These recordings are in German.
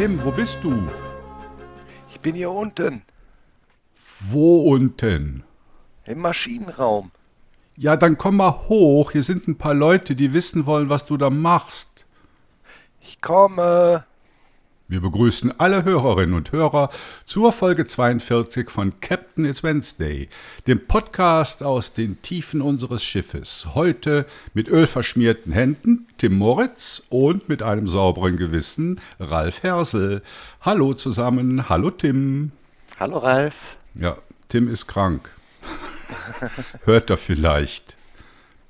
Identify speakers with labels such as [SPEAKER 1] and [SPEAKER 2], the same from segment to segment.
[SPEAKER 1] Tim, wo bist du?
[SPEAKER 2] Ich bin hier unten.
[SPEAKER 1] Wo unten?
[SPEAKER 2] Im Maschinenraum.
[SPEAKER 1] Ja, dann komm mal hoch. Hier sind ein paar Leute, die wissen wollen, was du da machst.
[SPEAKER 2] Ich komme.
[SPEAKER 1] Wir begrüßen alle Hörerinnen und Hörer zur Folge 42 von Captain It's Wednesday, dem Podcast aus den Tiefen unseres Schiffes. Heute mit ölverschmierten Händen Tim Moritz und mit einem sauberen Gewissen Ralf Hersel. Hallo zusammen, hallo Tim.
[SPEAKER 2] Hallo Ralf.
[SPEAKER 1] Ja, Tim ist krank. Hört er vielleicht.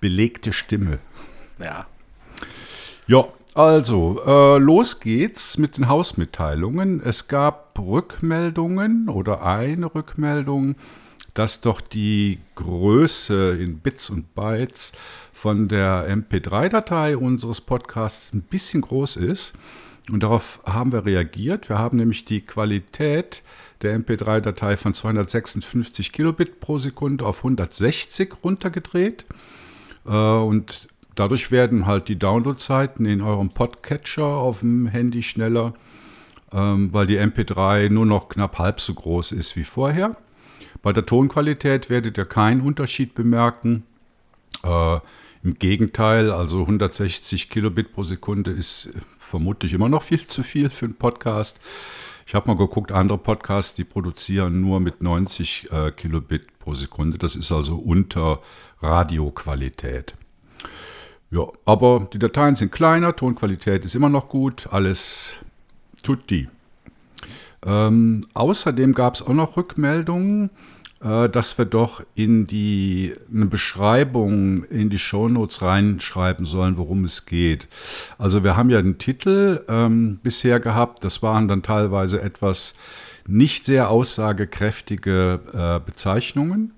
[SPEAKER 1] Belegte Stimme.
[SPEAKER 2] Ja.
[SPEAKER 1] Ja, also, äh, los geht's mit den Hausmitteilungen. Es gab Rückmeldungen oder eine Rückmeldung, dass doch die Größe in Bits und Bytes von der MP3-Datei unseres Podcasts ein bisschen groß ist. Und darauf haben wir reagiert. Wir haben nämlich die Qualität der MP3-Datei von 256 Kilobit pro Sekunde auf 160 runtergedreht. Äh, und dadurch werden halt die Downloadzeiten in eurem Podcatcher auf dem Handy schneller, ähm, weil die MP3 nur noch knapp halb so groß ist wie vorher. Bei der Tonqualität werdet ihr keinen Unterschied bemerken. Äh, Im Gegenteil, also 160 Kilobit pro Sekunde ist vermutlich immer noch viel zu viel für einen Podcast. Ich habe mal geguckt, andere Podcasts, die produzieren nur mit 90 äh, Kilobit pro Sekunde. Das ist also unter Radioqualität. Ja, aber die Dateien sind kleiner, Tonqualität ist immer noch gut, alles tut die. Ähm, außerdem gab es auch noch Rückmeldungen, äh, dass wir doch in die eine Beschreibung in die Shownotes reinschreiben sollen, worum es geht. Also wir haben ja den Titel ähm, bisher gehabt, das waren dann teilweise etwas nicht sehr aussagekräftige äh, Bezeichnungen.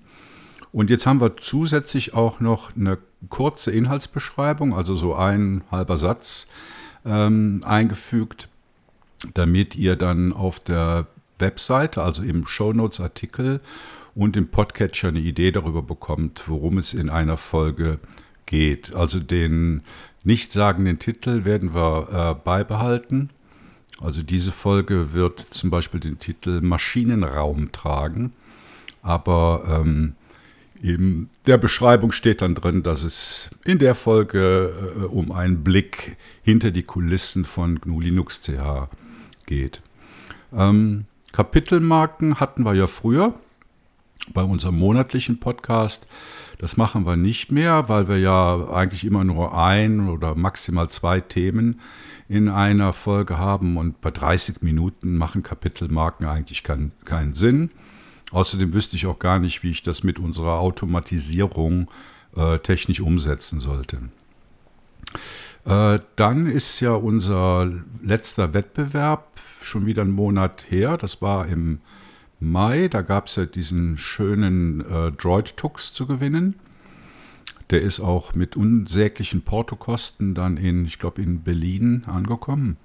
[SPEAKER 1] Und jetzt haben wir zusätzlich auch noch eine kurze Inhaltsbeschreibung, also so ein halber Satz ähm, eingefügt, damit ihr dann auf der Webseite, also im Shownotes-Artikel und im Podcatcher eine Idee darüber bekommt, worum es in einer Folge geht. Also den nichtssagenden Titel werden wir äh, beibehalten. Also diese Folge wird zum Beispiel den Titel Maschinenraum tragen, aber ähm, in der Beschreibung steht dann drin, dass es in der Folge äh, um einen Blick hinter die Kulissen von GNU Linux CH geht. Ähm, Kapitelmarken hatten wir ja früher bei unserem monatlichen Podcast. Das machen wir nicht mehr, weil wir ja eigentlich immer nur ein oder maximal zwei Themen in einer Folge haben und bei 30 Minuten machen Kapitelmarken eigentlich kein, keinen Sinn. Außerdem wüsste ich auch gar nicht, wie ich das mit unserer Automatisierung äh, technisch umsetzen sollte. Äh, dann ist ja unser letzter Wettbewerb schon wieder einen Monat her. Das war im Mai. Da gab es ja diesen schönen äh, Droid-Tux zu gewinnen. Der ist auch mit unsäglichen Portokosten dann in, ich glaube, in Berlin angekommen.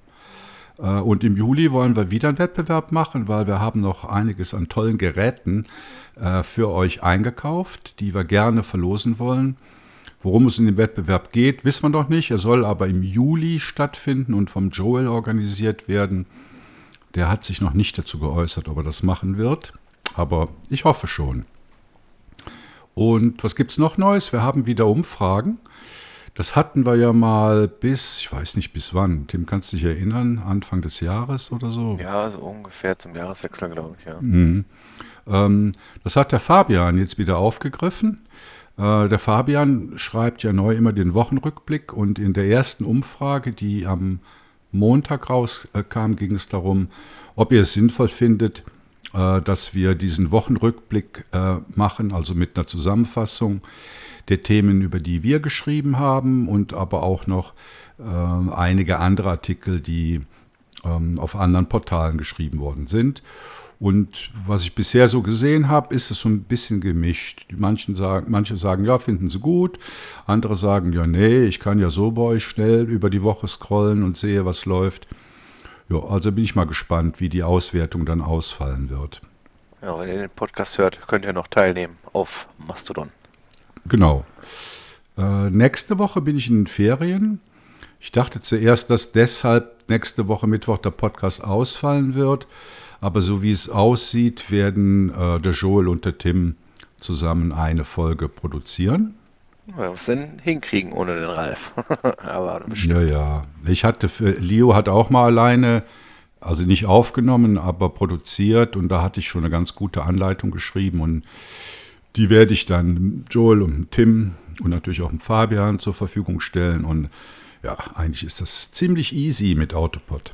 [SPEAKER 1] Äh, und im Juli wollen wir wieder einen Wettbewerb machen, weil wir haben noch einiges an tollen Geräten äh, für euch eingekauft, die wir gerne verlosen wollen. Worum es in dem Wettbewerb geht, wissen wir noch nicht. Er soll aber im Juli stattfinden und vom Joel organisiert werden. Der hat sich noch nicht dazu geäußert, ob er das machen wird. Aber ich hoffe schon. Und was gibt es noch Neues? Wir haben wieder Umfragen. Das hatten wir ja mal bis, ich weiß nicht bis wann. Tim, kannst du dich erinnern? Anfang des Jahres oder so?
[SPEAKER 2] Ja, so ungefähr zum Jahreswechsel, glaube ich, ja.
[SPEAKER 1] Mhm. Ähm, das hat der Fabian jetzt wieder aufgegriffen. Äh, der Fabian schreibt ja neu immer den Wochenrückblick und in der ersten Umfrage, die am Montag rauskam, ging es darum, ob ihr es sinnvoll findet, äh, dass wir diesen Wochenrückblick äh, machen, also mit einer Zusammenfassung der Themen, über die wir geschrieben haben und aber auch noch äh, einige andere Artikel, die ähm, auf anderen Portalen geschrieben worden sind. Und was ich bisher so gesehen habe, ist es so ein bisschen gemischt. Manchen sagen, manche sagen, ja, finden sie gut. Andere sagen, ja, nee, ich kann ja so bei euch schnell über die Woche scrollen und sehe, was läuft. Ja, also bin ich mal gespannt, wie die Auswertung dann ausfallen wird.
[SPEAKER 2] Ja, wenn ihr den Podcast hört, könnt ihr noch teilnehmen auf Mastodon.
[SPEAKER 1] Genau. Äh, nächste Woche bin ich in den Ferien. Ich dachte zuerst, dass deshalb nächste Woche Mittwoch der Podcast ausfallen wird. Aber so wie es aussieht, werden äh, der Joel und der Tim zusammen eine Folge produzieren.
[SPEAKER 2] Was denn hinkriegen ohne den Ralf?
[SPEAKER 1] Aber ja, ja. Ich hatte für, Leo hat auch mal alleine, also nicht aufgenommen, aber produziert und da hatte ich schon eine ganz gute Anleitung geschrieben und die werde ich dann Joel und Tim und natürlich auch Fabian zur Verfügung stellen und ja, eigentlich ist das ziemlich easy mit Autopod.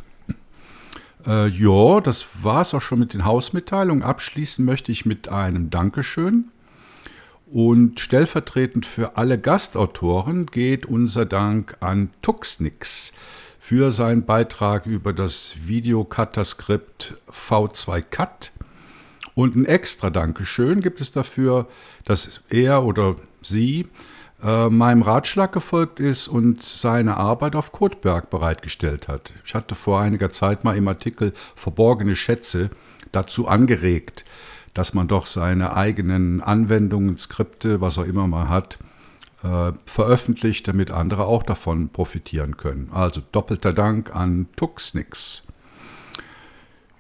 [SPEAKER 1] Äh, ja, das war es auch schon mit den Hausmitteilungen. Abschließen möchte ich mit einem Dankeschön. Und stellvertretend für alle Gastautoren geht unser Dank an Tuxnix für seinen Beitrag über das Videocutter-Skript V2Cut. Und ein extra Dankeschön gibt es dafür, dass er oder sie äh, meinem Ratschlag gefolgt ist und seine Arbeit auf Kotberg bereitgestellt hat. Ich hatte vor einiger Zeit mal im Artikel Verborgene Schätze dazu angeregt, dass man doch seine eigenen Anwendungen, Skripte, was er immer mal hat, äh, veröffentlicht, damit andere auch davon profitieren können. Also doppelter Dank an Tuxnix.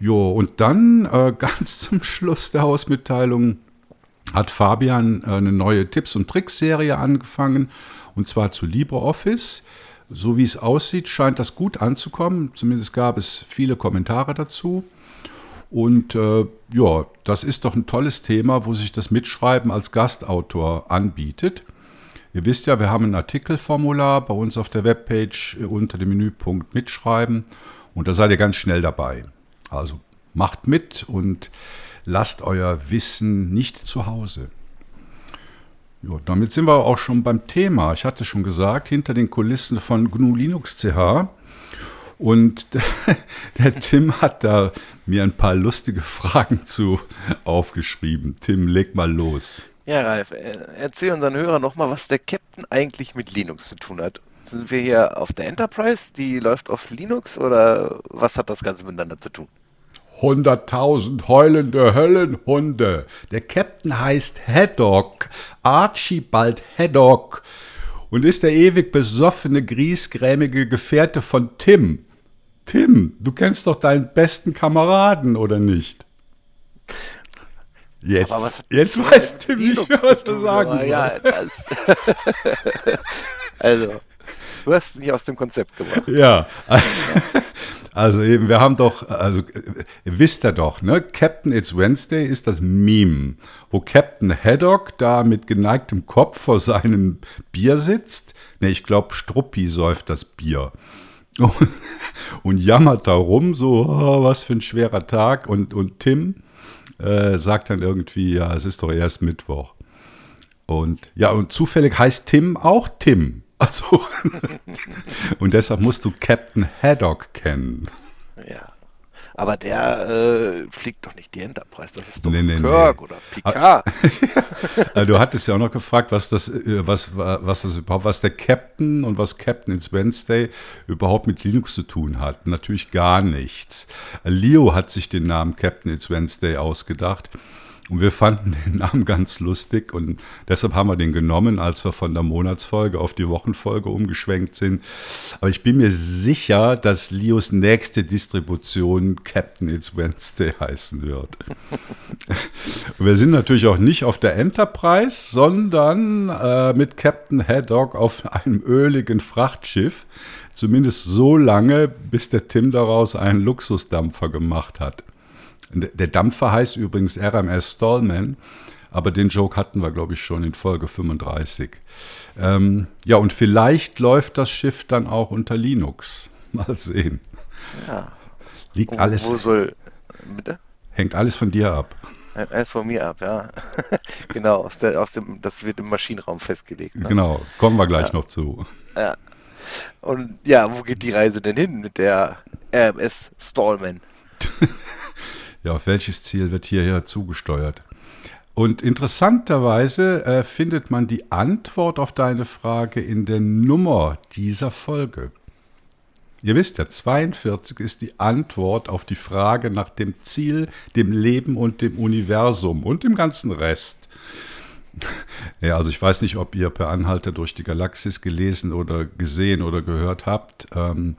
[SPEAKER 1] Jo, und dann äh, ganz zum Schluss der Hausmitteilung hat Fabian äh, eine neue Tipps- und Tricks-Serie angefangen, und zwar zu LibreOffice. So wie es aussieht, scheint das gut anzukommen. Zumindest gab es viele Kommentare dazu. Und äh, ja, das ist doch ein tolles Thema, wo sich das Mitschreiben als Gastautor anbietet. Ihr wisst ja, wir haben ein Artikelformular bei uns auf der Webpage unter dem Menüpunkt Mitschreiben und da seid ihr ganz schnell dabei. Also macht mit und lasst euer Wissen nicht zu Hause. Ja, damit sind wir auch schon beim Thema. Ich hatte schon gesagt, hinter den Kulissen von GNU Linux CH. Und der, der Tim hat da mir ein paar lustige Fragen zu aufgeschrieben. Tim, leg mal los.
[SPEAKER 2] Ja, Ralf, äh, erzähl unseren Hörern nochmal, was der Captain eigentlich mit Linux zu tun hat. Sind wir hier auf der Enterprise, die läuft auf Linux oder was hat das Ganze miteinander zu tun?
[SPEAKER 1] Hunderttausend heulende Höllenhunde. Der Captain heißt Haddock, Archibald Haddock und ist der ewig besoffene, griesgrämige Gefährte von Tim. Tim, du kennst doch deinen besten Kameraden, oder nicht? Jetzt, jetzt weiß Tim nicht mehr, was er sagen soll. Ja,
[SPEAKER 2] also, du hast mich aus dem Konzept gebracht.
[SPEAKER 1] Ja. Also eben, wir haben doch, also wisst ihr doch, ne? Captain It's Wednesday ist das Meme, wo Captain Haddock da mit geneigtem Kopf vor seinem Bier sitzt. Ne, ich glaube, Struppi säuft das Bier. Und, und jammert da rum, so, oh, was für ein schwerer Tag. Und, und Tim äh, sagt dann irgendwie, ja, es ist doch erst Mittwoch. Und ja, und zufällig heißt Tim auch Tim. Also, und deshalb musst du Captain Haddock kennen.
[SPEAKER 2] Ja. Aber der äh, fliegt doch nicht die Enterprise, das ist doch nee, nee, Kirk nee. oder Picard.
[SPEAKER 1] also, du hattest ja auch noch gefragt, was das, äh, was, was das überhaupt, was der Captain und was Captain ins Wednesday überhaupt mit Linux zu tun hat. Natürlich gar nichts. Leo hat sich den Namen Captain ins Wednesday ausgedacht. Und wir fanden den Namen ganz lustig und deshalb haben wir den genommen, als wir von der Monatsfolge auf die Wochenfolge umgeschwenkt sind. Aber ich bin mir sicher, dass Leos nächste Distribution Captain It's Wednesday heißen wird. Und wir sind natürlich auch nicht auf der Enterprise, sondern äh, mit Captain Haddock auf einem öligen Frachtschiff. Zumindest so lange, bis der Tim daraus einen Luxusdampfer gemacht hat. Der Dampfer heißt übrigens RMS Stallman, aber den Joke hatten wir, glaube ich, schon in Folge 35. Ähm, ja, und vielleicht läuft das Schiff dann auch unter Linux. Mal sehen. Ja. Liegt wo, alles. Wo soll. Bitte? Hängt alles von dir ab.
[SPEAKER 2] Hängt alles von mir ab, ja. genau, aus der, aus dem, das wird im Maschinenraum festgelegt.
[SPEAKER 1] Ne? Genau, kommen wir gleich ja. noch zu.
[SPEAKER 2] Ja. Und ja, wo geht die Reise denn hin mit der RMS Stallman?
[SPEAKER 1] ja, auf welches Ziel wird hierher zugesteuert? Und interessanterweise äh, findet man die Antwort auf deine Frage in der Nummer dieser Folge. Ihr wisst ja, 42 ist die Antwort auf die Frage nach dem Ziel, dem Leben und dem Universum und dem ganzen Rest. Ja, also ich weiß nicht, ob ihr per Anhalter durch die Galaxis gelesen oder gesehen oder gehört habt. Ähm,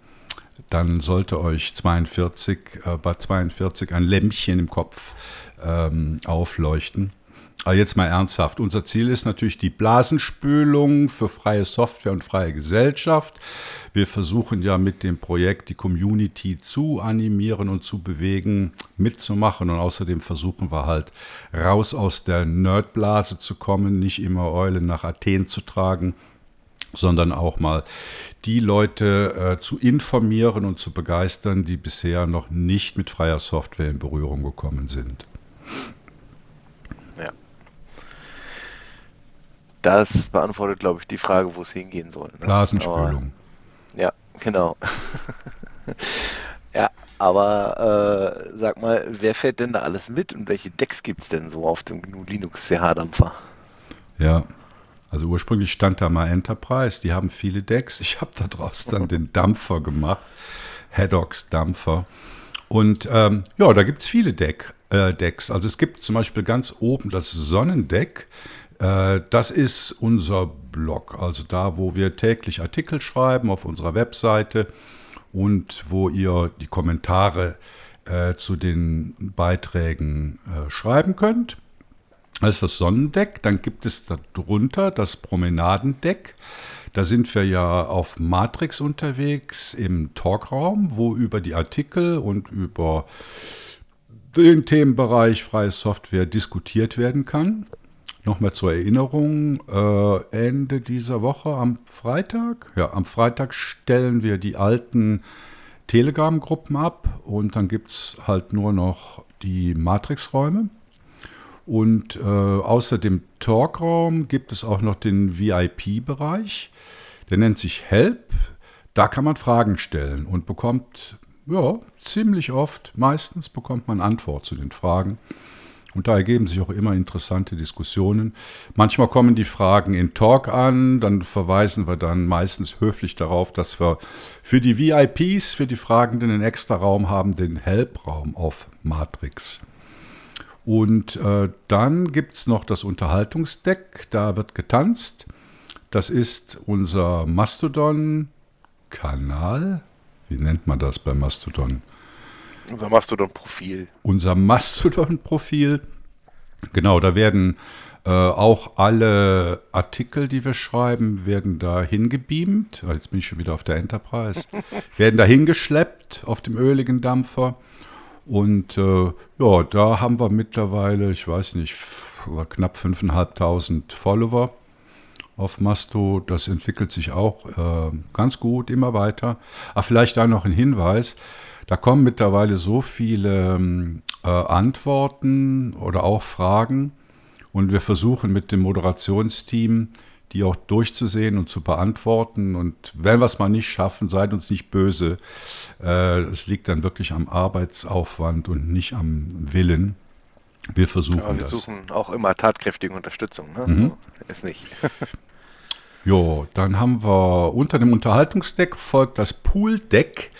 [SPEAKER 1] dann sollte euch 42, äh, bei 42 ein Lämpchen im Kopf ähm, aufleuchten. Aber jetzt mal ernsthaft. Unser Ziel ist natürlich die Blasenspülung für freie Software und freie Gesellschaft. Wir versuchen ja mit dem Projekt die Community zu animieren und zu bewegen, mitzumachen. Und außerdem versuchen wir halt raus aus der Nerdblase zu kommen, nicht immer Eulen nach Athen zu tragen, sondern auch mal die Leute äh, zu informieren und zu begeistern, die bisher noch nicht mit freier Software in Berührung gekommen sind.
[SPEAKER 2] Das beantwortet, glaube ich, die Frage, wo es hingehen soll.
[SPEAKER 1] Ne? Blasenspülung.
[SPEAKER 2] Aber, ja, genau. ja, aber äh, sag mal, wer fährt denn da alles mit und welche Decks gibt es denn so auf dem GNU Linux CH-Dampfer?
[SPEAKER 1] Ja, also ursprünglich stand da mal Enterprise, die haben viele Decks. Ich habe da draußen dann den Dampfer gemacht, Haddocks Dampfer. Und ähm, ja, da gibt es viele Deck, äh, Decks. Also es gibt zum Beispiel ganz oben das Sonnendeck. Äh, das ist unser Blog, also da, wo wir täglich Artikel schreiben auf unserer Webseite und wo ihr die Kommentare äh, zu den Beiträgen äh, schreiben könnt. Das ist das Sonnendeck. Dann gibt es darunter das Promenadendeck. Da sind wir ja auf Matrix unterwegs im Talkraum, wo über die Artikel und über den Themenbereich freie Software diskutiert werden kann. Nochmal zur Erinnerung, äh, Ende dieser Woche am Freitag, ja, am Freitag stellen wir die alten Telegram-Gruppen ab und dann gibt es halt nur noch die Matrix-Räume. Und äh, außer dem Talkraum gibt es auch noch den VIP-Bereich. Der nennt sich Help. Da kann man Fragen stellen und bekommt, ja, ziemlich oft, meistens bekommt man Antwort zu den Fragen. Und da ergeben sich auch immer interessante Diskussionen. Manchmal kommen die Fragen in Talk an, dann verweisen wir dann meistens höflich darauf, dass wir für die VIPs, für die Fragenden einen extra Raum haben, den Help-Raum auf Matrix. Und äh, dann gibt es noch das Unterhaltungsdeck, da wird getanzt. Das ist unser Mastodon-Kanal. Wie nennt man das bei Mastodon?
[SPEAKER 2] Unser Mastodon-Profil.
[SPEAKER 1] Unser Mastodon-Profil. Genau, da werden äh, auch alle Artikel, die wir schreiben, werden da hingebeamt. Ah, jetzt bin ich schon wieder auf der Enterprise. werden da hingeschleppt auf dem öligen Dampfer. Und äh, ja, da haben wir mittlerweile, ich weiß nicht, knapp 5.500 Follower auf Masto. Das entwickelt sich auch äh, ganz gut, immer weiter. Aber vielleicht da noch ein Hinweis. Da kommen mittlerweile so viele ähm, äh, Antworten oder auch Fragen und wir versuchen mit dem Moderationsteam die auch durchzusehen und zu beantworten. Und wenn wir es mal nicht schaffen, seid uns nicht böse. Äh, es liegt dann wirklich am Arbeitsaufwand und nicht am Willen. Wir versuchen ja, wir
[SPEAKER 2] das. Wir suchen auch immer tatkräftige Unterstützung. Ne? Mhm. Ist nicht.
[SPEAKER 1] jo, dann haben wir unter dem Unterhaltungsdeck folgt das Pooldeck.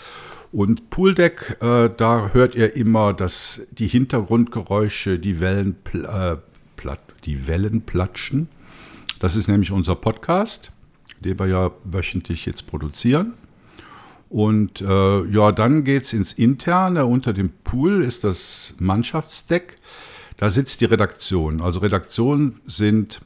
[SPEAKER 1] Und Pooldeck, äh, da hört ihr immer dass die Hintergrundgeräusche, die Wellen, äh, platt, die Wellen platschen. Das ist nämlich unser Podcast, den wir ja wöchentlich jetzt produzieren. Und äh, ja, dann geht es ins Interne. Unter dem Pool ist das Mannschaftsdeck. Da sitzt die Redaktion. Also Redaktionen sind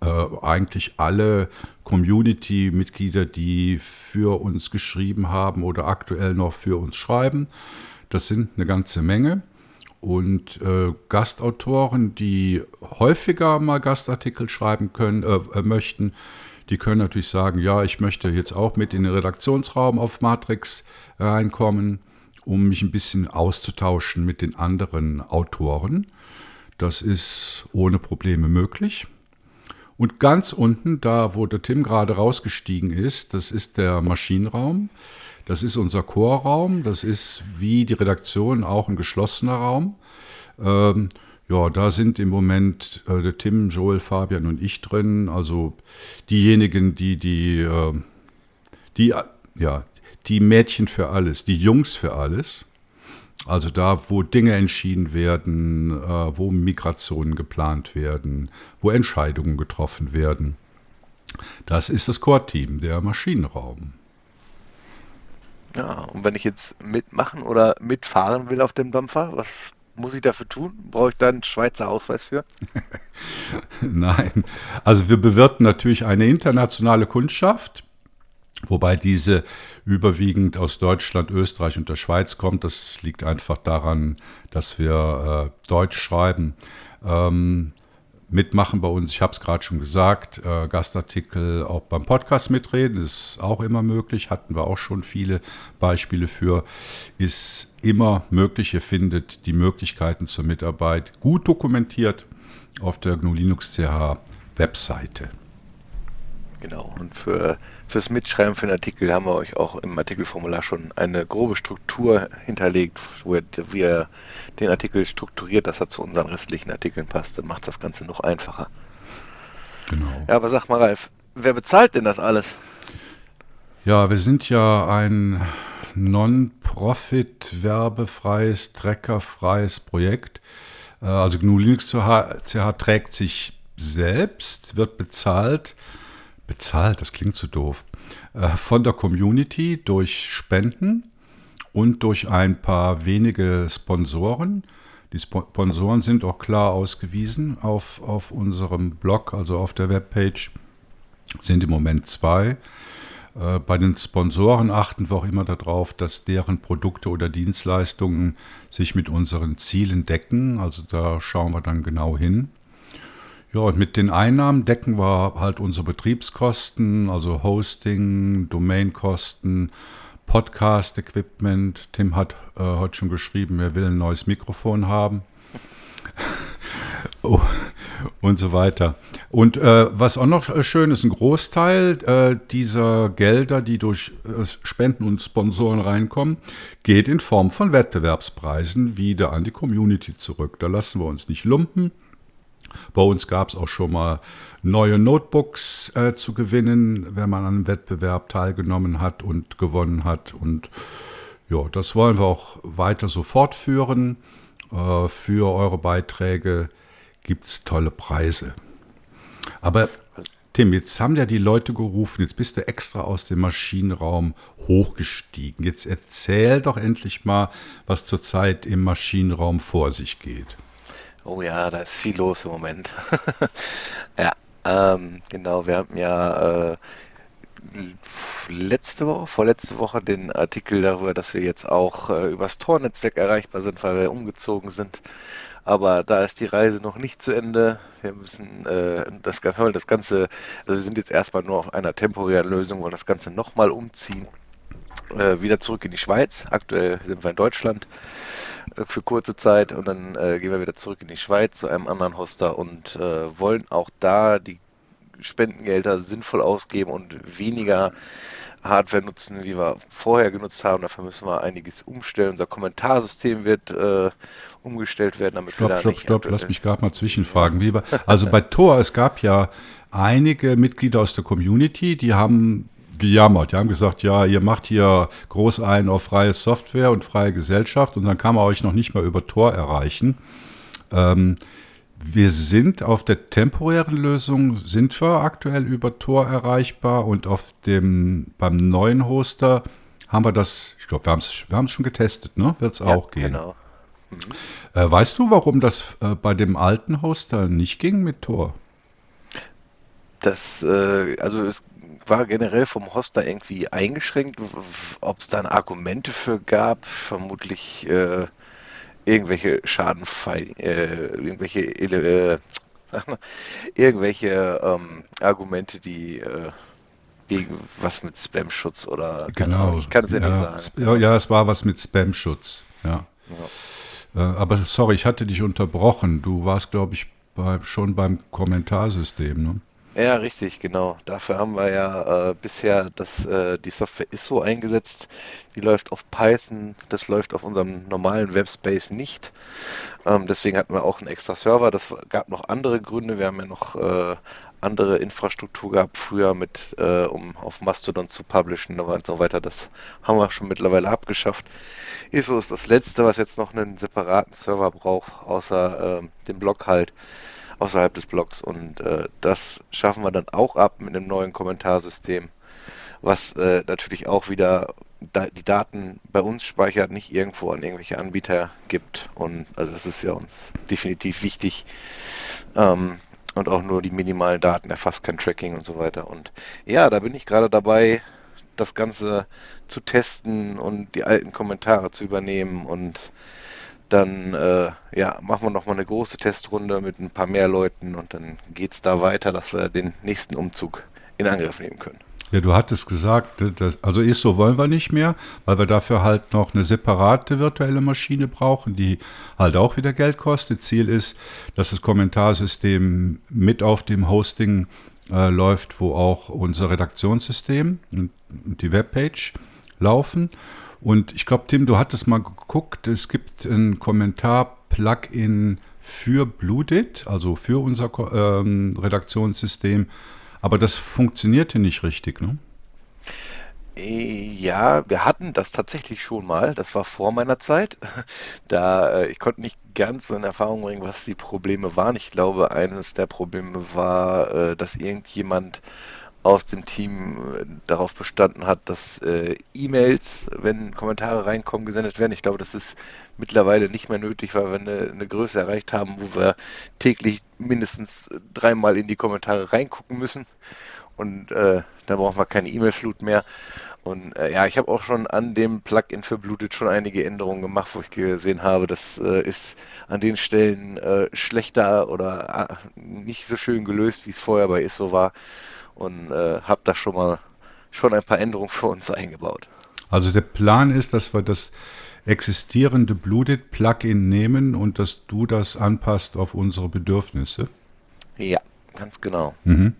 [SPEAKER 1] äh, eigentlich alle Community-Mitglieder, die für uns geschrieben haben oder aktuell noch für uns schreiben. Das sind eine ganze Menge. Und äh, Gastautoren, die häufiger mal Gastartikel schreiben können, äh, äh, möchten, die können natürlich sagen, ja, ich möchte jetzt auch mit in den Redaktionsraum auf Matrix reinkommen, um mich ein bisschen auszutauschen mit den anderen Autoren. Das ist ohne Probleme möglich. Und ganz unten, da wo der Tim gerade rausgestiegen ist, das ist der Maschinenraum. Das ist unser Chorraum. Das ist wie die Redaktion auch ein geschlossener Raum. Ähm, ja, da sind im Moment äh, Tim, Joel, Fabian und ich drin. Also diejenigen, die die, äh, die, ja, die Mädchen für alles, die Jungs für alles. Also da, wo Dinge entschieden werden, äh, wo Migrationen geplant werden, wo Entscheidungen getroffen werden. Das ist das Core-Team, der Maschinenraum.
[SPEAKER 2] Ja, und wenn ich jetzt mitmachen oder mitfahren will auf dem Dampfer, was muss ich dafür tun? Brauche ich da einen Schweizer Ausweis für?
[SPEAKER 1] Nein, also wir bewirten natürlich eine internationale Kundschaft, wobei diese überwiegend aus Deutschland, Österreich und der Schweiz kommt. Das liegt einfach daran, dass wir äh, Deutsch schreiben. Ähm, mitmachen bei uns. Ich habe es gerade schon gesagt, äh, Gastartikel auch beim Podcast mitreden ist auch immer möglich. Hatten wir auch schon viele Beispiele für. Ist immer möglich. Ihr findet die Möglichkeiten zur Mitarbeit gut dokumentiert auf der GNU Linux CH Webseite.
[SPEAKER 2] Genau. Und für, fürs Mitschreiben für den Artikel haben wir euch auch im Artikelformular schon eine grobe Struktur hinterlegt, wo ihr den Artikel strukturiert, dass er zu unseren restlichen Artikeln passt. Dann macht das Ganze noch einfacher. Genau. Ja, aber sag mal, Ralf, wer bezahlt denn das alles?
[SPEAKER 1] Ja, wir sind ja ein Non-Profit, werbefreies, treckerfreies Projekt. Äh, also GNU Linux CH trägt sich selbst, wird bezahlt bezahlt, das klingt zu doof, äh, von der Community durch Spenden und durch ein paar wenige Sponsoren. Die Sponsoren sind auch klar ausgewiesen auf, auf unserem Blog, also auf der Webpage, sind im Moment zwei. Äh, bei den Sponsoren achten wir auch immer darauf, dass deren Produkte oder Dienstleistungen sich mit unseren Zielen decken. Also da schauen wir dann genau hin. Ja, und mit den Einnahmen decken wir halt unsere Betriebskosten, also Hosting, Domainkosten, Podcast-Equipment. Tim hat äh, heute schon geschrieben, er will ein neues Mikrofon haben. oh, und so weiter. Und äh, was auch noch äh, schön ist, ein Großteil äh, dieser Gelder, die durch äh, Spenden und Sponsoren reinkommen, geht in Form von Wettbewerbspreisen wieder an die Community zurück. Da lassen wir uns nicht lumpen. Bei uns gab es auch schon mal neue Notebooks äh, zu gewinnen, wenn man an einem Wettbewerb teilgenommen hat und gewonnen hat. Und ja, das wollen wir auch weiter so fortführen. Äh, für eure Beiträge gibt es tolle Preise. Aber Tim, jetzt haben ja die Leute gerufen, jetzt bist du extra aus dem Maschinenraum hochgestiegen. Jetzt erzähl doch endlich mal, was zurzeit im Maschinenraum vor sich geht.
[SPEAKER 2] Oh ja, da ist viel los im Moment. ja, ähm, genau, wir haben ja äh, letzte Woche, vorletzte Woche den Artikel darüber, dass wir jetzt auch äh, übers Tor-Netzwerk erreichbar sind, weil wir umgezogen sind. Aber da ist die Reise noch nicht zu Ende. Wir müssen äh, das, das Ganze, also wir sind jetzt erstmal nur auf einer temporären Lösung, wollen das Ganze nochmal umziehen. Äh, wieder zurück in die Schweiz. Aktuell sind wir in Deutschland für kurze Zeit und dann äh, gehen wir wieder zurück in die Schweiz zu einem anderen Hoster und äh, wollen auch da die Spendengelder sinnvoll ausgeben und weniger Hardware nutzen, wie wir vorher genutzt haben. Dafür müssen wir einiges umstellen. Unser Kommentarsystem wird äh, umgestellt werden,
[SPEAKER 1] damit stopp, wir da stopp, stopp, lass mich gerade mal zwischenfragen. Wie war, also bei Tor, es gab ja einige Mitglieder aus der Community, die haben gejammert. Die haben gesagt, ja, ihr macht hier groß ein auf freie Software und freie Gesellschaft und dann kann man euch noch nicht mal über Tor erreichen. Ähm, wir sind auf der temporären Lösung, sind wir aktuell über Tor erreichbar und auf dem, beim neuen Hoster haben wir das, ich glaube, wir haben es wir schon getestet, ne? Wird es ja, auch gehen. Genau. Mhm. Äh, weißt du, warum das äh, bei dem alten Hoster nicht ging mit Tor?
[SPEAKER 2] Das, äh, also es war generell vom Hoster irgendwie eingeschränkt. Ob es dann Argumente für gab, vermutlich äh, irgendwelche Schadenfall, äh, irgendwelche äh, irgendwelche ähm, Argumente, die äh, irgendwas mit Spam-Schutz oder
[SPEAKER 1] genau. Ich kann es ja, ja, nicht sagen. Ja, es war was mit Spam-Schutz, ja. ja. Äh, aber sorry, ich hatte dich unterbrochen. Du warst, glaube ich, bei, schon beim Kommentarsystem, ne?
[SPEAKER 2] Ja, richtig, genau. Dafür haben wir ja äh, bisher das, äh, die Software ISO eingesetzt. Die läuft auf Python, das läuft auf unserem normalen Webspace nicht. Ähm, deswegen hatten wir auch einen extra Server. Das gab noch andere Gründe. Wir haben ja noch äh, andere Infrastruktur gehabt früher mit, äh, um auf Mastodon zu publishen und so weiter. Das haben wir schon mittlerweile abgeschafft. ISO ist das letzte, was jetzt noch einen separaten Server braucht, außer ähm, dem Blog halt außerhalb des Blogs. Und äh, das schaffen wir dann auch ab mit einem neuen Kommentarsystem, was äh, natürlich auch wieder da, die Daten bei uns speichert, nicht irgendwo an irgendwelche Anbieter gibt. Und also das ist ja uns definitiv wichtig. Ähm, und auch nur die minimalen Daten erfasst kein Tracking und so weiter. Und ja, da bin ich gerade dabei, das Ganze zu testen und die alten Kommentare zu übernehmen und dann äh, ja, machen wir nochmal eine große Testrunde mit ein paar mehr Leuten und dann geht es da weiter, dass wir den nächsten Umzug in Angriff nehmen können.
[SPEAKER 1] Ja, du hattest gesagt, dass, also ISO wollen wir nicht mehr, weil wir dafür halt noch eine separate virtuelle Maschine brauchen, die halt auch wieder Geld kostet. Ziel ist, dass das Kommentarsystem mit auf dem Hosting äh, läuft, wo auch unser Redaktionssystem und die Webpage laufen. Und ich glaube, Tim, du hattest mal geguckt, es gibt ein Kommentar-Plugin für Bluedit, also für unser ähm, Redaktionssystem, aber das funktionierte nicht richtig, ne?
[SPEAKER 2] Ja, wir hatten das tatsächlich schon mal. Das war vor meiner Zeit. Da äh, ich konnte nicht ganz so in Erfahrung bringen, was die Probleme waren. Ich glaube, eines der Probleme war, äh, dass irgendjemand aus dem Team äh, darauf bestanden hat, dass äh, E-Mails, wenn Kommentare reinkommen, gesendet werden. Ich glaube, das ist mittlerweile nicht mehr nötig, weil wir eine, eine Größe erreicht haben, wo wir täglich mindestens dreimal in die Kommentare reingucken müssen. Und äh, da brauchen wir keine E-Mail-Flut mehr. Und äh, ja, ich habe auch schon an dem Plugin für Bluetooth schon einige Änderungen gemacht, wo ich gesehen habe, das äh, ist an den Stellen äh, schlechter oder äh, nicht so schön gelöst, wie es vorher bei ISO war und äh, habe da schon mal schon ein paar Änderungen für uns eingebaut.
[SPEAKER 1] Also der Plan ist, dass wir das existierende Bluted Plugin nehmen und dass du das anpasst auf unsere Bedürfnisse.
[SPEAKER 2] Ja, ganz genau.
[SPEAKER 1] Mhm.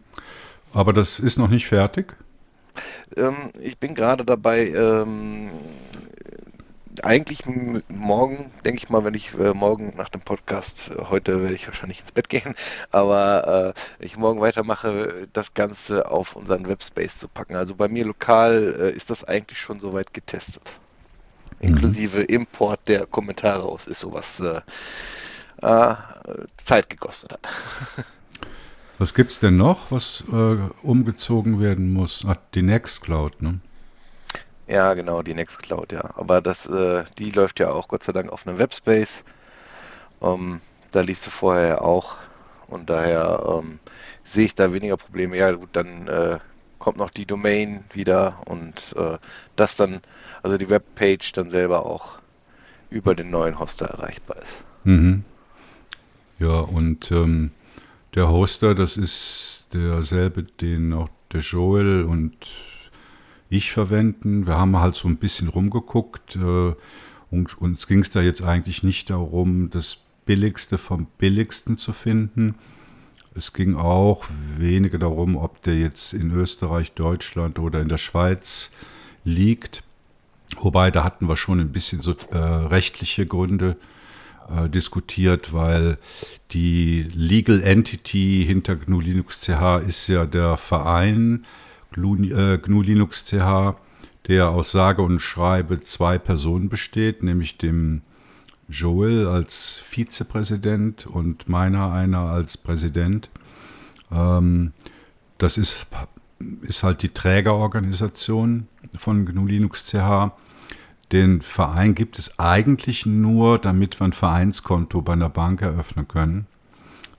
[SPEAKER 1] Aber das ist noch nicht fertig?
[SPEAKER 2] Ähm, ich bin gerade dabei, ähm, eigentlich morgen, denke ich mal, wenn ich äh, morgen nach dem Podcast, äh, heute werde ich wahrscheinlich ins Bett gehen, aber äh, ich morgen weitermache, das Ganze auf unseren Webspace zu packen. Also bei mir lokal äh, ist das eigentlich schon soweit getestet. Mhm. Inklusive Import der Kommentare aus ist sowas äh, äh, Zeit gekostet hat.
[SPEAKER 1] Was gibt es denn noch, was umgezogen werden muss? Ach, die Nextcloud, ne?
[SPEAKER 2] Ja, genau, die Nextcloud, ja. Aber das, äh, die läuft ja auch Gott sei Dank auf einem Webspace. Ähm, da lief sie vorher auch. Und daher ähm, sehe ich da weniger Probleme. Ja, gut, dann äh, kommt noch die Domain wieder und äh, das dann, also die Webpage dann selber auch über den neuen Hoster erreichbar ist.
[SPEAKER 1] Mhm. Ja, und ähm, der Hoster, das ist derselbe, den auch der Joel und ich verwenden. Wir haben halt so ein bisschen rumgeguckt äh, und uns ging es da jetzt eigentlich nicht darum, das Billigste vom Billigsten zu finden. Es ging auch weniger darum, ob der jetzt in Österreich, Deutschland oder in der Schweiz liegt. Wobei, da hatten wir schon ein bisschen so äh, rechtliche Gründe äh, diskutiert, weil die Legal Entity hinter GNU Linux CH ist ja der Verein, GNU, GNU Linux CH, der aus sage und schreibe zwei Personen besteht, nämlich dem Joel als Vizepräsident und meiner einer als Präsident. Ähm, das ist, ist halt die Trägerorganisation von GNU Linux CH. Den Verein gibt es eigentlich nur, damit wir ein Vereinskonto bei einer Bank eröffnen können.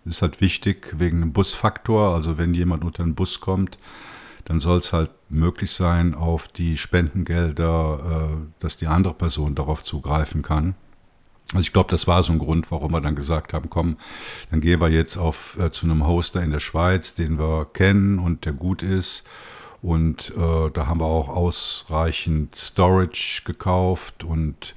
[SPEAKER 1] Das ist halt wichtig wegen einem Busfaktor. Also wenn jemand unter den Bus kommt, dann soll es halt möglich sein, auf die Spendengelder, äh, dass die andere Person darauf zugreifen kann. Also ich glaube, das war so ein Grund, warum wir dann gesagt haben, komm, dann gehen wir jetzt auf, äh, zu einem Hoster in der Schweiz, den wir kennen und der gut ist. Und äh, da haben wir auch ausreichend Storage gekauft und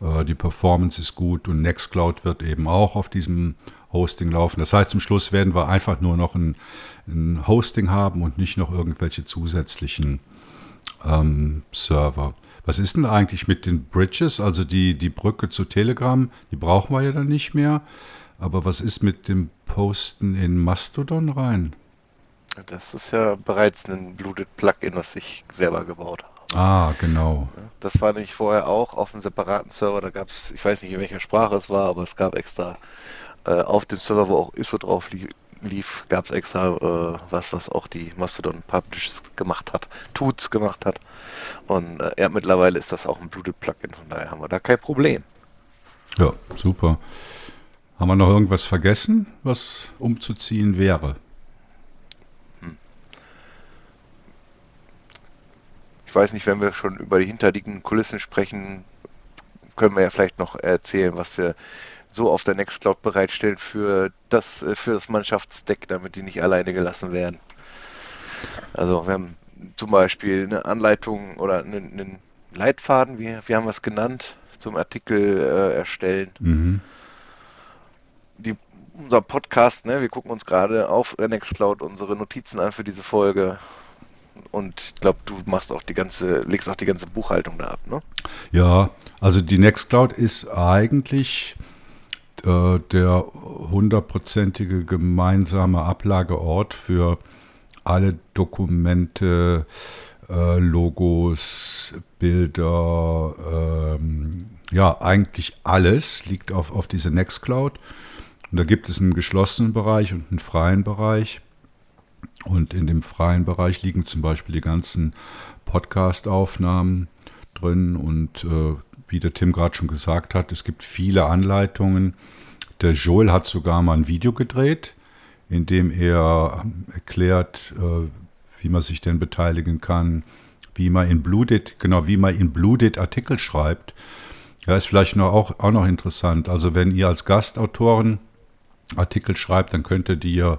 [SPEAKER 1] äh, die Performance ist gut und Nextcloud wird eben auch auf diesem Hosting laufen. Das heißt, zum Schluss werden wir einfach nur noch ein, ein Hosting haben und nicht noch irgendwelche zusätzlichen ähm, Server. Was ist denn eigentlich mit den Bridges, also die, die Brücke zu Telegram? Die brauchen wir ja dann nicht mehr. Aber was ist mit dem Posten in Mastodon rein?
[SPEAKER 2] Das ist ja bereits ein Bluted Plugin, was ich selber gebaut habe.
[SPEAKER 1] Ah, genau.
[SPEAKER 2] Das war nämlich vorher auch auf einem separaten Server. Da gab es, ich weiß nicht in welcher Sprache es war, aber es gab extra äh, auf dem Server, wo auch ISO drauf li lief, gab es extra äh, was, was auch die Mastodon Publish gemacht hat, Tuts gemacht hat. Und äh, ja, mittlerweile ist das auch ein Bluted-Plugin, von daher haben wir da kein Problem.
[SPEAKER 1] Ja, super. Haben wir noch irgendwas vergessen, was umzuziehen wäre? Hm.
[SPEAKER 2] Ich weiß nicht, wenn wir schon über die hinterliegenden Kulissen sprechen, können wir ja vielleicht noch erzählen, was wir so auf der Nextcloud bereitstellen für das, äh, für das Mannschaftsdeck, damit die nicht alleine gelassen werden. Also wir haben zum Beispiel eine Anleitung oder einen, einen Leitfaden, wie, wie haben wir es genannt, zum Artikel äh, erstellen. Mhm. Die, unser Podcast, ne, wir gucken uns gerade auf der Nextcloud unsere Notizen an für diese Folge. Und ich glaube, du machst auch die ganze, legst auch die ganze Buchhaltung da ab, ne?
[SPEAKER 1] Ja, also die Nextcloud ist eigentlich der hundertprozentige gemeinsame Ablageort für alle Dokumente, äh, Logos, Bilder, ähm, ja, eigentlich alles liegt auf, auf diese Nextcloud. Und da gibt es einen geschlossenen Bereich und einen freien Bereich. Und in dem freien Bereich liegen zum Beispiel die ganzen Podcast-Aufnahmen drin und äh, wie der Tim gerade schon gesagt hat, es gibt viele Anleitungen. Der Joel hat sogar mal ein Video gedreht, in dem er erklärt, äh, wie man sich denn beteiligen kann, wie man in Bluted, genau wie man in Bluted Artikel schreibt. Ja, ist vielleicht noch auch, auch noch interessant. Also wenn ihr als Gastautoren Artikel schreibt, dann könnt ihr die ja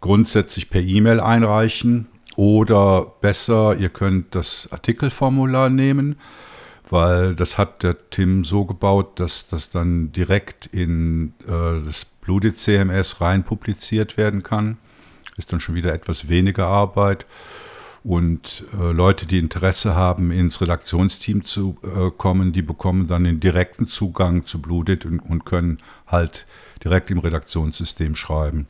[SPEAKER 1] grundsätzlich per E-Mail einreichen oder besser, ihr könnt das Artikelformular nehmen weil das hat der Tim so gebaut, dass das dann direkt in äh, das Bludit CMS rein publiziert werden kann. Ist dann schon wieder etwas weniger Arbeit. Und äh, Leute, die Interesse haben, ins Redaktionsteam zu äh, kommen, die bekommen dann den direkten Zugang zu Bludit und, und können halt direkt im Redaktionssystem schreiben.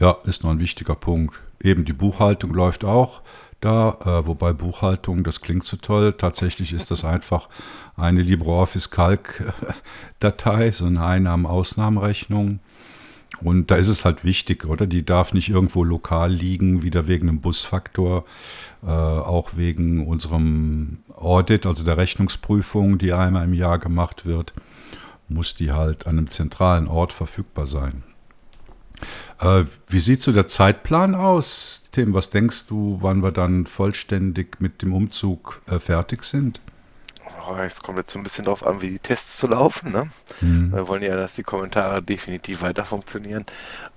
[SPEAKER 1] Ja, ist noch ein wichtiger Punkt. Eben die Buchhaltung läuft auch da, äh, wobei Buchhaltung, das klingt so toll. Tatsächlich ist das einfach eine LibreOffice Calc-Datei, so eine Einnahmen-Ausnahmenrechnung. Und da ist es halt wichtig, oder? Die darf nicht irgendwo lokal liegen, wieder wegen einem Busfaktor, äh, auch wegen unserem Audit, also der Rechnungsprüfung, die einmal im Jahr gemacht wird, muss die halt an einem zentralen Ort verfügbar sein. Äh, wie sieht so der Zeitplan aus, Tim? Was denkst du, wann wir dann vollständig mit dem Umzug äh, fertig sind?
[SPEAKER 2] Es kommt jetzt so ein bisschen darauf an, wie die Tests zu laufen. Ne? Mhm. Wir wollen ja, dass die Kommentare definitiv weiter funktionieren.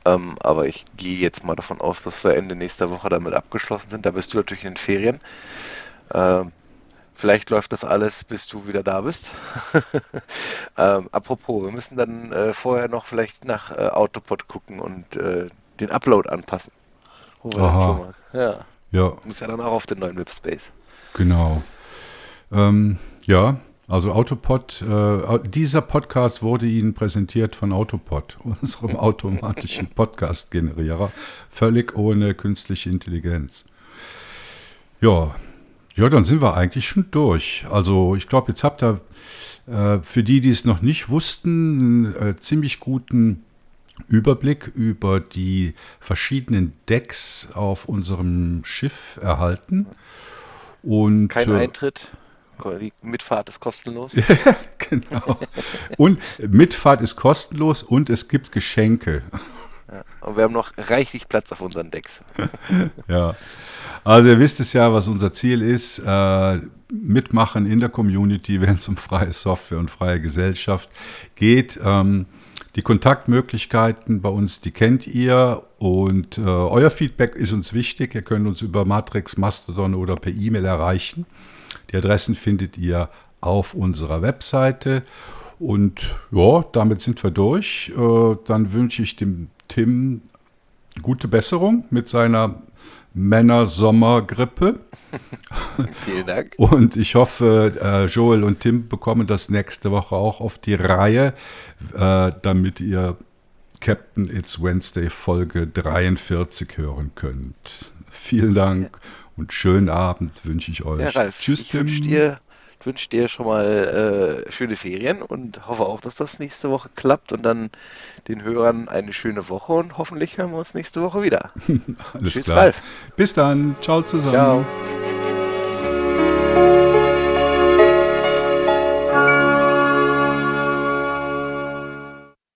[SPEAKER 2] Ähm, aber ich gehe jetzt mal davon aus, dass wir Ende nächster Woche damit abgeschlossen sind. Da bist du natürlich in den Ferien. Ähm, Vielleicht läuft das alles, bis du wieder da bist. ähm, apropos, wir müssen dann äh, vorher noch vielleicht nach äh, Autopod gucken und äh, den Upload anpassen.
[SPEAKER 1] Aha.
[SPEAKER 2] Ja. ja. Muss ja dann auch auf den neuen Webspace.
[SPEAKER 1] Genau. Ähm, ja, also Autopod, äh, dieser Podcast wurde Ihnen präsentiert von Autopod, unserem automatischen Podcast-Generierer, völlig ohne künstliche Intelligenz. Ja, ja, dann sind wir eigentlich schon durch. Also ich glaube, jetzt habt ihr äh, für die, die es noch nicht wussten, einen äh, ziemlich guten Überblick über die verschiedenen Decks auf unserem Schiff erhalten. Und,
[SPEAKER 2] Kein äh, Eintritt. Die Mitfahrt ist kostenlos.
[SPEAKER 1] genau. Und Mitfahrt ist kostenlos und es gibt Geschenke.
[SPEAKER 2] Und wir haben noch reichlich Platz auf unseren Decks.
[SPEAKER 1] ja. Also ihr wisst es ja, was unser Ziel ist. Äh, mitmachen in der Community, wenn es um freie Software und freie Gesellschaft geht. Ähm, die Kontaktmöglichkeiten bei uns, die kennt ihr und äh, euer Feedback ist uns wichtig. Ihr könnt uns über Matrix, Mastodon oder per E-Mail erreichen. Die Adressen findet ihr auf unserer Webseite. Und ja, damit sind wir durch. Äh, dann wünsche ich dem Tim gute Besserung mit seiner Männer-Sommergrippe.
[SPEAKER 2] Vielen Dank.
[SPEAKER 1] Und ich hoffe, äh, Joel und Tim bekommen das nächste Woche auch auf die Reihe, äh, damit ihr Captain It's Wednesday Folge 43 hören könnt. Vielen Dank und schönen Abend wünsche ich euch.
[SPEAKER 2] Ja, Ralf, Tschüss, ich Tim. Ich wünsche dir wünsche dir schon mal äh, schöne Ferien und hoffe auch, dass das nächste Woche klappt und dann den Hörern eine schöne Woche und hoffentlich hören wir uns nächste Woche wieder.
[SPEAKER 1] Alles Tschüss, klar. Ralf. Bis dann. Ciao zusammen. Ciao.